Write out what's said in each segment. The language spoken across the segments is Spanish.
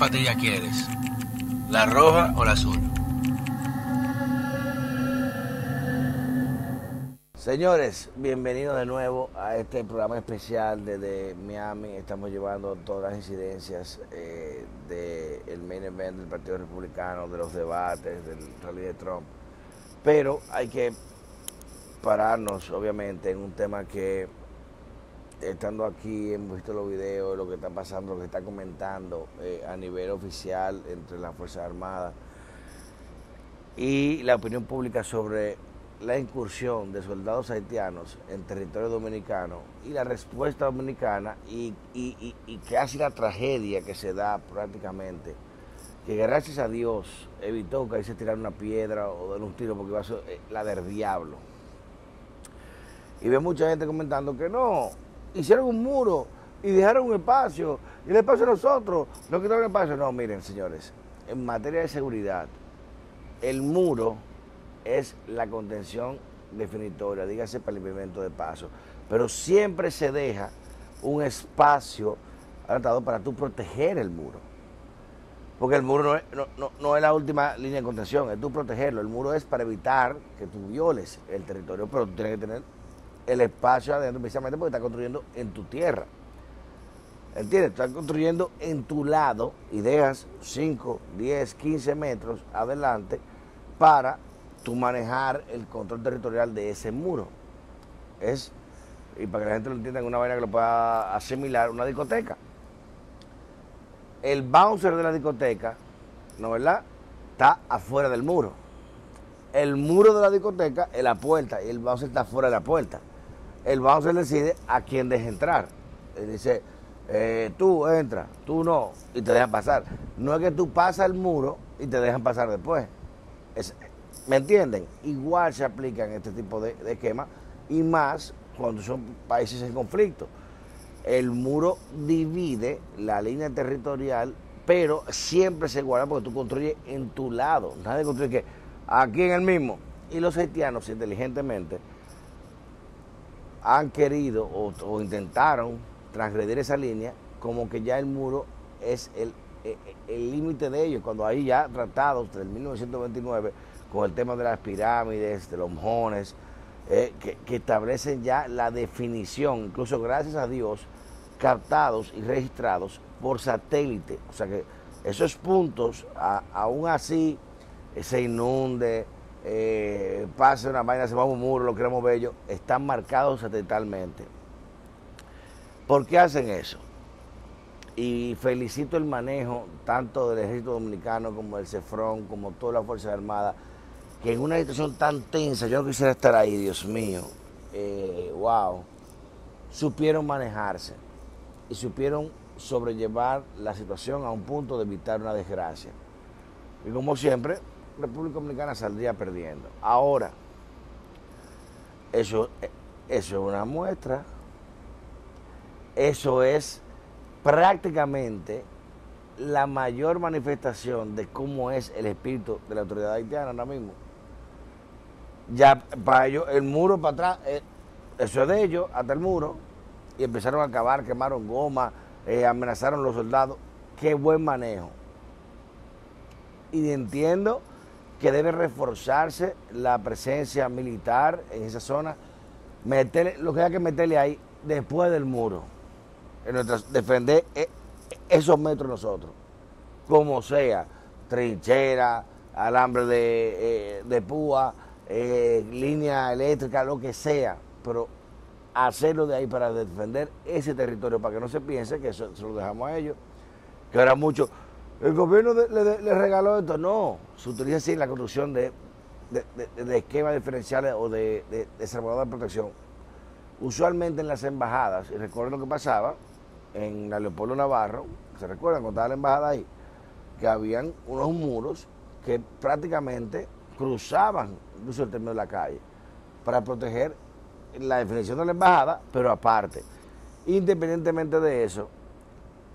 ¿Cuál patilla quieres? ¿La roja o la azul? Señores, bienvenidos de nuevo a este programa especial desde Miami. Estamos llevando todas las incidencias eh, del main event del Partido Republicano, de los debates, del rally de Trump. Pero hay que pararnos, obviamente, en un tema que, estando aquí, hemos visto los videos, lo que está pasando, lo que está comentando eh, a nivel oficial entre las Fuerzas Armadas y la opinión pública sobre la incursión de soldados haitianos en territorio dominicano y la respuesta dominicana y, y, y, casi la tragedia que se da prácticamente, que gracias a Dios evitó que ahí se tirara una piedra o dar un tiro porque iba a ser eh, la del diablo. Y ve mucha gente comentando que no, hicieron un muro y dejaron un espacio y el espacio a nosotros, no quitaron el espacio. No, miren señores, en materia de seguridad, el muro es la contención definitoria, dígase para el implemento de paso. Pero siempre se deja un espacio adaptado para tú proteger el muro. Porque el muro no es, la última línea de contención, es tú protegerlo. El muro es para evitar que tú violes el territorio, pero tú tienes que tener el espacio adentro, precisamente porque estás construyendo en tu tierra. ¿Entiendes? Estás construyendo en tu lado y dejas 5, 10, 15 metros adelante para tú manejar el control territorial de ese muro. Es, y para que la gente lo entienda en una vaina que lo pueda asimilar, una discoteca. El bouncer de la discoteca, ¿no verdad? Está afuera del muro. El muro de la discoteca es la puerta y el bouncer está fuera de la puerta. El bouncer decide a quién deja entrar. Dice, eh, tú entra, tú no, y te dejan pasar. No es que tú pasas el muro y te dejan pasar después. Es, ¿Me entienden? Igual se aplican este tipo de, esquemas y más cuando son países en conflicto. El muro divide la línea territorial, pero siempre se guarda porque tú construyes en tu lado. Nadie construye que aquí en el mismo. Y los haitianos, inteligentemente, han querido o, intentaron transgredir esa línea como que ya el muro es el límite de ellos, cuando hay ya tratados del 1929 con el tema de las pirámides, de los mojones, eh, que, establecen ya la definición, incluso gracias a Dios, captados y registrados por satélite. O sea que esos puntos, aún así, eh, se inunde, eh, pase una vaina, se va un muro, lo queremos bello, están marcados satelitalmente. ¿Por qué hacen eso? Y felicito el manejo tanto del ejército dominicano como del CEFRON, como todas las Fuerzas Armadas, que en una situación tan tensa, yo no quisiera estar ahí, Dios mío, eh, wow, supieron manejarse y supieron sobrellevar la situación a un punto de evitar una desgracia. Y como siempre, República Dominicana saldría perdiendo. Ahora, eso, eso es una muestra, eso es prácticamente la mayor manifestación de cómo es el espíritu de la autoridad haitiana ahora mismo ya para ellos, el muro para atrás, eh, eso es de ellos, hasta el muro, y empezaron a acabar, quemaron goma, eh, amenazaron a los soldados. Qué buen manejo. Y entiendo que debe reforzarse la presencia militar en esa zona, meterle, lo que hay que meterle ahí después del muro, en defender eh, esos metros nosotros, como sea, trinchera, alambre de, de púa, eh, línea eléctrica, lo que sea, pero hacerlo de ahí para defender ese territorio, para que no se piense que eso se lo dejamos a ellos, que ahora mucho, el gobierno le, regaló esto, no, se utiliza así la construcción de, esquemas diferenciales o de, de, de protección. Usualmente en las embajadas, y recuerden lo que pasaba en la Leopoldo Navarro, ¿se recuerdan cuando estaba la embajada ahí? Que habían unos muros que prácticamente cruzaban incluso el término de la calle, para proteger la definición de la embajada, pero aparte. Independientemente de eso,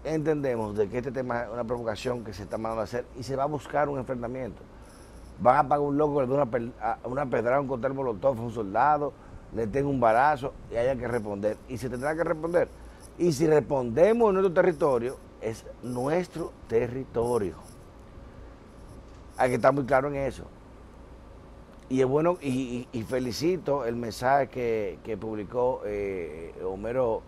entendemos de que este tema es una provocación que se está mandando a hacer y se va a buscar un enfrentamiento. Van a pagar un loco, le una, una pedrada, un cóctel molotov a un soldado, le tenga un barazo y haya que responder. Y se tendrá que responder. Y si respondemos en nuestro territorio, es nuestro territorio. Hay que estar muy claro en eso. Y es bueno, y, felicito el mensaje que, publicó eh, Homero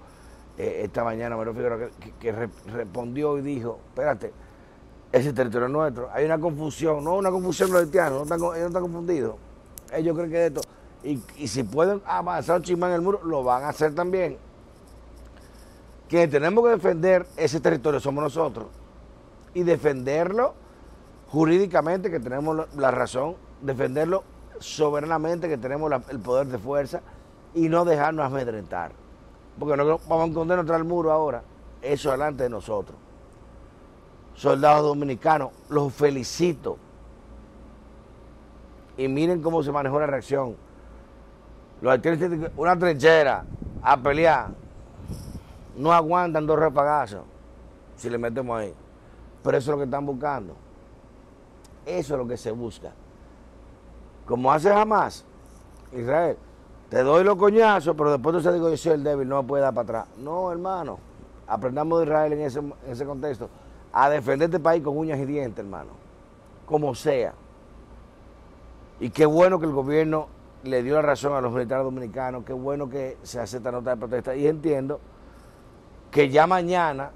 eh, esta mañana, Homero Figueroa, que, respondió y dijo, espérate, ese territorio es nuestro. Hay una confusión, no una confusión los haitianos, no están, ellos no están confundidos. Ellos creen que es esto. Y, y si pueden avanzar un en el muro, lo van a hacer también. Que tenemos que defender ese territorio somos nosotros. Y defenderlo jurídicamente, que tenemos la razón, defenderlo soberanamente, que tenemos el poder de fuerza, y no dejarnos amedrentar. Porque no vamos a encontrar contra el muro ahora, eso delante de nosotros. Soldados dominicanos, los felicito. Y miren cómo se manejó la reacción. Los una trinchera a pelear, no aguantan dos repagazos si le metemos ahí. Pero eso es lo que están buscando. Eso es lo que se busca. Como hace jamás, Israel, te doy los coñazos, pero después tú se digo, yo soy el débil, no me puede dar para atrás. No, hermano, aprendamos de Israel en ese, contexto, a defender este país con uñas y dientes, hermano, como sea. Y qué bueno que el gobierno le dio la razón a los militares dominicanos, qué bueno que se hace esta nota de protesta. Y entiendo que ya mañana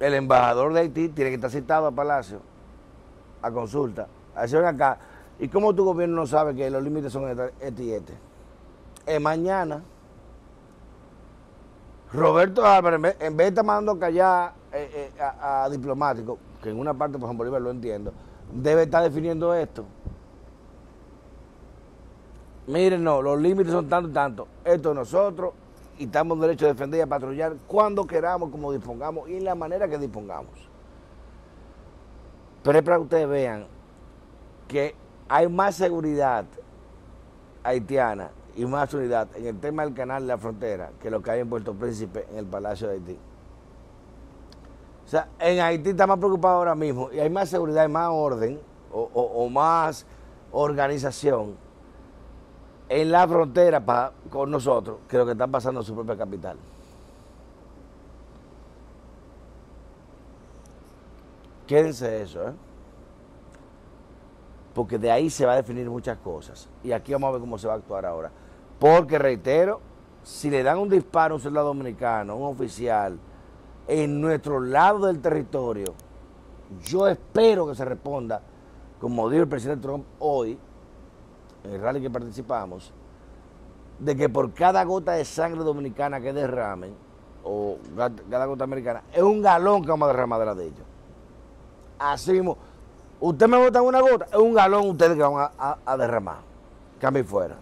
el embajador de Haití tiene que estar citado a Palacio a consulta. A decir, acá, ¿y cómo tu gobierno no sabe que los límites son este y este? Es mañana. Roberto Álvarez, en vez de estar mandando callar eh, eh, a, diplomáticos, que en una parte, por ejemplo, Bolívar lo entiendo, debe estar definiendo esto. Miren, no, los límites son tanto y tanto. Esto nosotros y estamos en derecho a defender y a patrullar cuando queramos, como dispongamos y en la manera que dispongamos. Pero es para que ustedes vean que hay más seguridad haitiana y más unidad en el tema del canal de la frontera que lo que hay en Puerto Príncipe, en el Palacio de Haití. O sea, en Haití está más preocupado ahora mismo y hay más seguridad y más orden o más organización en la frontera con nosotros que lo que está pasando en su propia capital. Quédense eso, ¿eh? Porque de ahí se va a definir muchas cosas. Y aquí vamos a ver cómo se va a actuar ahora. Porque, reitero, si le dan un disparo a un soldado dominicano, un oficial, en nuestro lado del territorio, yo espero que se responda, como dijo el presidente Trump hoy, en el rally que participamos, de que por cada gota de sangre dominicana que derramen, o cada gota americana, es un galón que vamos a derramar de la de ellos. Así mismo, usted me en una gota, es un galón ustedes que van a, a derramar. Cambio fuera.